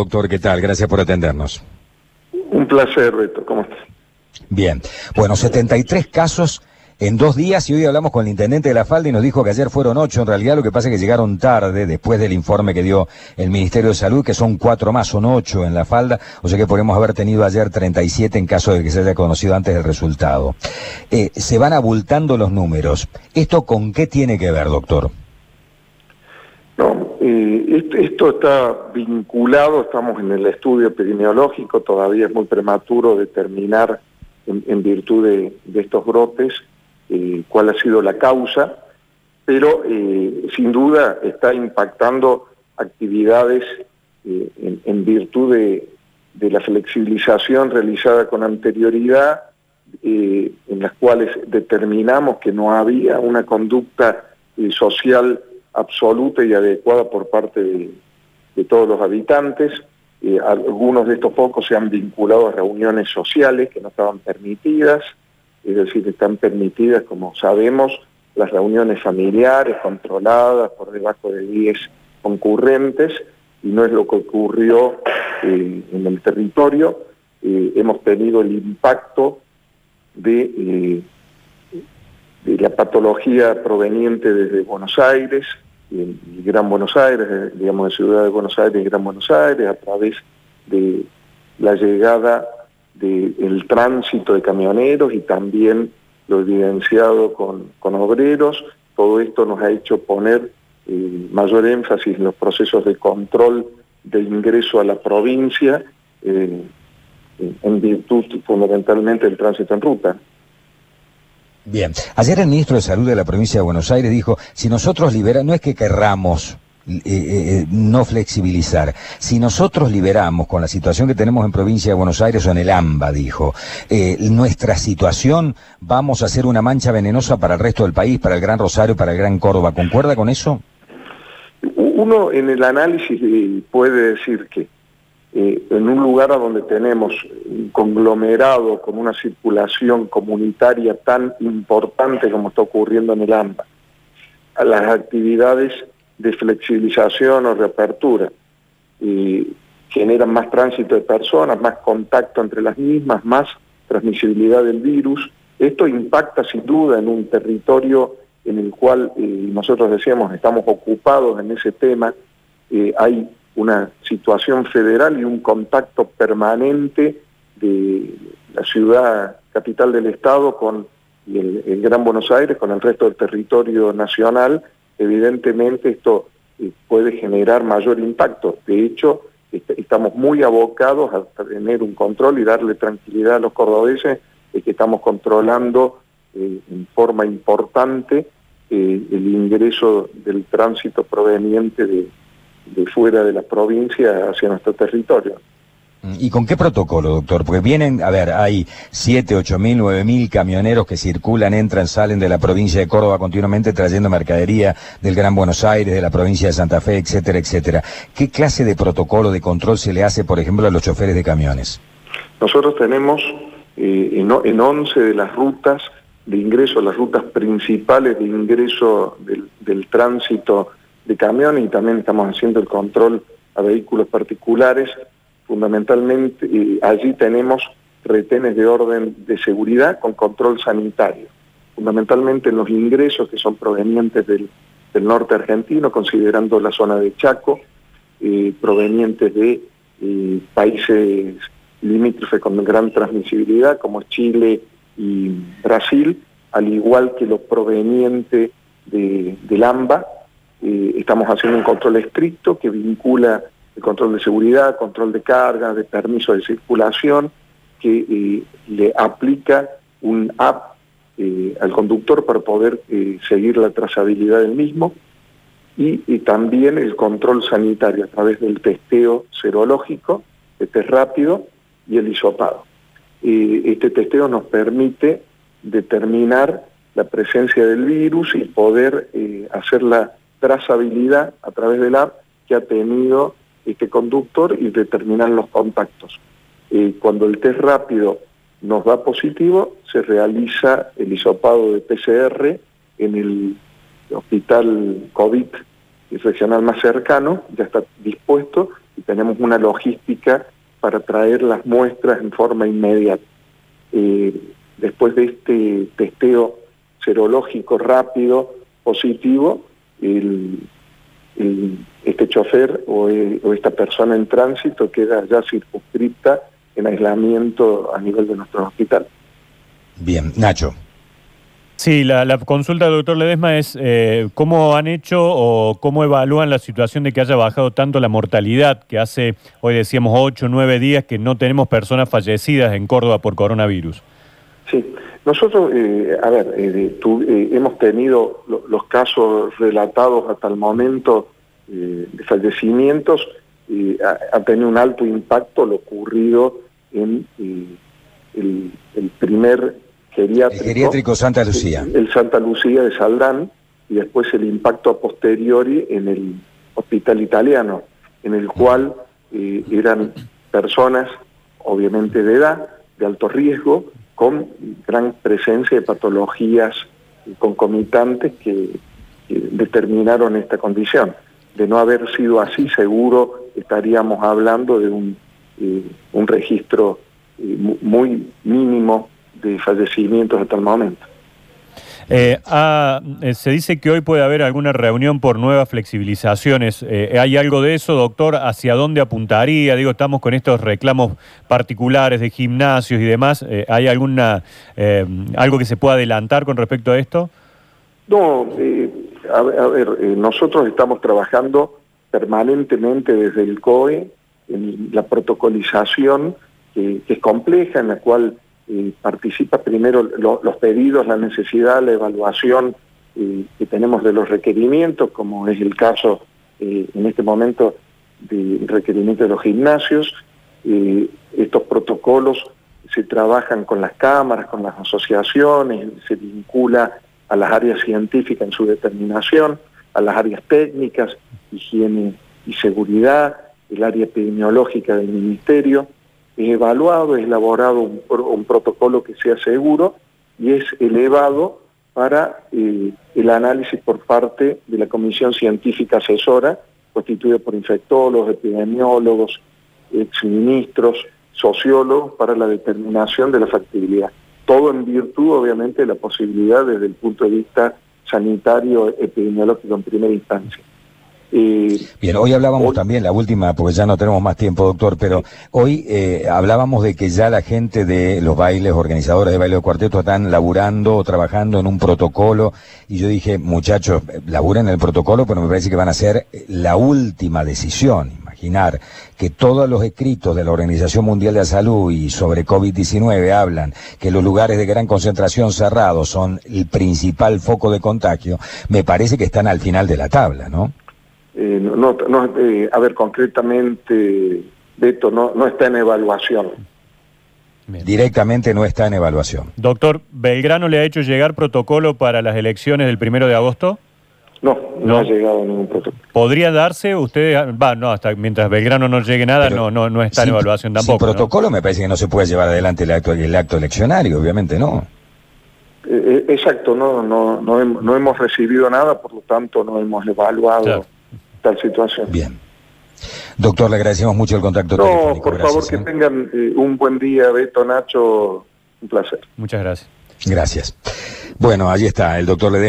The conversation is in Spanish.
Doctor, ¿qué tal? Gracias por atendernos. Un placer, Beto. ¿Cómo estás? Bien. Bueno, 73 casos en dos días y hoy hablamos con el intendente de la falda y nos dijo que ayer fueron ocho. En realidad lo que pasa es que llegaron tarde después del informe que dio el Ministerio de Salud, que son cuatro más, son ocho en la falda. O sea que podemos haber tenido ayer 37 en caso de que se haya conocido antes del resultado. Eh, se van abultando los números. ¿Esto con qué tiene que ver, doctor? No, esto está vinculado, estamos en el estudio epidemiológico, todavía es muy prematuro determinar en, virtud de, estos brotes eh, cuál ha sido la causa, pero eh, sin duda está impactando actividades en, virtud de, la flexibilización realizada con anterioridad, en las cuales determinamos que no había una conducta social absoluta y adecuada por parte de, todos los habitantes. Eh, algunos de estos focos se han vinculado a reuniones sociales que no estaban permitidas, es decir, están permitidas, como sabemos, las reuniones familiares controladas por debajo de 10 concurrentes, y no es lo que ocurrió eh, en el territorio. Eh, hemos tenido el impacto de de la patología proveniente desde Buenos Aires y, Gran Buenos Aires, eh, digamos de Ciudad de Buenos Aires y Gran Buenos Aires, a través de la llegada del tránsito de camioneros y también lo evidenciado con, obreros. Todo esto nos ha hecho poner eh, mayor énfasis en los procesos de control de ingreso a la provincia eh, en virtud fundamentalmente del tránsito en ruta. Bien, ayer el ministro de Salud de la provincia de Buenos Aires dijo, si nosotros liberamos, no es que querramos eh, eh, eh, no flexibilizar. Si nosotros liberamos con la situación que tenemos en provincia de Buenos Aires o en el AMBA, dijo, nuestra situación vamos a hacer una mancha venenosa para el resto del país, para el Gran Rosario, para el Gran Córdoba. ¿Concuerda con eso? Uno en el análisis puede decir que eh, en un lugar a donde tenemos un conglomerado con una circulación comunitaria tan importante como está ocurriendo en el AMBA, las actividades de flexibilización o reapertura generan más tránsito de personas, más contacto entre las mismas, más transmisibilidad del virus. Esto impacta sin duda en un territorio en el cual eh, nosotros decíamos estamos ocupados en ese tema, eh, hay una situación federal y un contacto permanente de la ciudad capital del Estado con el, Gran Buenos Aires, con el resto del territorio nacional, evidentemente esto eh, puede generar mayor impacto. De hecho, estamos muy abocados a tener un control y darle tranquilidad a los cordobeses de que estamos controlando eh, en forma importante eh, el ingreso del tránsito proveniente de, de fuera de la provincia hacia nuestro territorio. ¿Y con qué protocolo, doctor? Porque vienen, a ver, hay 7, 8 mil, 9 mil camioneros que circulan, entran, salen de la provincia de Córdoba continuamente trayendo mercadería del Gran Buenos Aires, de la provincia de Santa Fe, etcétera, etcétera. ¿Qué clase de protocolo de control se le hace, por ejemplo, a los choferes de camiones? Nosotros tenemos eh, en, en 11 de las rutas de ingreso, las rutas principales de ingreso del, del tránsito de camiones y también estamos haciendo el control a vehículos particulares. Fundamentalmente allí tenemos retenes de orden de seguridad con control sanitario. Fundamentalmente en los ingresos que son provenientes del, norte argentino, considerando la zona de Chaco, eh, provenientes de eh, países limítrofes con gran transmisibilidad como Chile y Brasil, al igual que los provenientes de, del AMBA, eh, estamos haciendo un control estricto que vincula el control de seguridad, control de carga, de permiso de circulación, que eh, le aplica un app eh, al conductor para poder seguir la trazabilidad del mismo y, también el control sanitario a través del testeo serológico, el test rápido y el hisopado. este testeo nos permite determinar la presencia del virus y poder hacer la trazabilidad a través del app que ha tenido este conductor y determinar los contactos. Eh, cuando el test rápido nos da positivo, se realiza el hisopado de PCR en el hospital COVID regional más cercano, ya está dispuesto, y tenemos una logística para traer las muestras en forma inmediata. Eh, después de este testeo serológico rápido, positivo, el, este chofer o, o, esta persona en tránsito queda ya circunscripta en aislamiento a nivel de nuestro hospital. Bien, Nacho. Sí, la, consulta del doctor Ledesma es eh, cómo han hecho o cómo evalúan la situación de que haya bajado tanto la mortalidad, que hace, hoy decíamos, ocho o nueve días que no tenemos personas fallecidas en Córdoba por coronavirus. Sí, nosotros, eh, a ver, eh, hemos tenido los casos relatados hasta el momento de fallecimientos, ha, ha, tenido un alto impacto lo ocurrido en el, el primer geriátrico. El geriátrico Santa Lucía. El, Santa Lucía de Saldán y después el impacto a posteriori en el hospital italiano, en el cual eh, eran personas, obviamente de edad, de alto riesgo, con gran presencia de patologías concomitantes que, determinaron esta condición. De no haber sido así, seguro estaríamos hablando de un, eh, un registro eh, muy mínimo de fallecimientos hasta el momento. Eh, ah, eh, se dice que hoy puede haber alguna reunión por nuevas flexibilizaciones. Eh, ¿Hay algo de eso, doctor? ¿Hacia dónde apuntaría? Digo, estamos con estos reclamos particulares de gimnasios y demás. ¿Hay alguna algo que se pueda adelantar con respecto a esto? No, a, ver, nosotros estamos trabajando permanentemente desde el COE en la protocolización que es compleja, en la cual participa primero los pedidos, la necesidad, la evaluación eh, que tenemos de los requerimientos, como es el caso eh, en este momento de requerimiento de los gimnasios. Eh, estos protocolos se trabajan con las cámaras, con las asociaciones, se vincula a las áreas científicas en su determinación, a las áreas técnicas, higiene y seguridad, el área epidemiológica del ministerio, es evaluado, es elaborado un, protocolo que sea seguro y es elevado para eh, el análisis por parte de la Comisión Científica Asesora, constituida por infectólogos, epidemiólogos, exministros, sociólogos, para la determinación de la factibilidad. Todo en virtud, obviamente, de la posibilidad desde el punto de vista sanitario, epidemiológico en primera instancia. Bien, hoy hablábamos también, la última, porque ya no tenemos más tiempo, doctor, pero hoy eh, hablábamos de que ya la gente de los bailes, organizadores de baile de cuarteto, están laburando o trabajando en un protocolo, y yo dije, muchachos, laburen el protocolo, pero me parece que van a ser la última decisión. Imaginar que todos los escritos de la Organización Mundial de la Salud y sobre COVID-19 hablan que los lugares de gran concentración cerrados son el principal foco de contagio, me parece que están al final de la tabla, ¿no? Eh, no, no, eh, a ver, concretamente, Beto, no, no está en evaluación. Directamente no está en evaluación. Doctor, ¿Belgrano le ha hecho llegar protocolo para las elecciones del primero de agosto? No, no, ha llegado ningún protocolo. ¿Podría darse? Usted, va, no, hasta mientras Belgrano no llegue nada, no, no, no está en evaluación tampoco. Sin protocolo me parece que no se puede llevar adelante el acto, el acto eleccionario, obviamente no. Eh, exacto, no, no, no, no, hemos recibido nada, por lo tanto no hemos evaluado tal situación. Bien. Doctor, le agradecemos mucho el contacto no, por favor, que ¿eh? tengan eh, un buen día, Beto, Nacho, un placer. Muchas gracias. Gracias. Bueno, allí está el doctor Ledesma.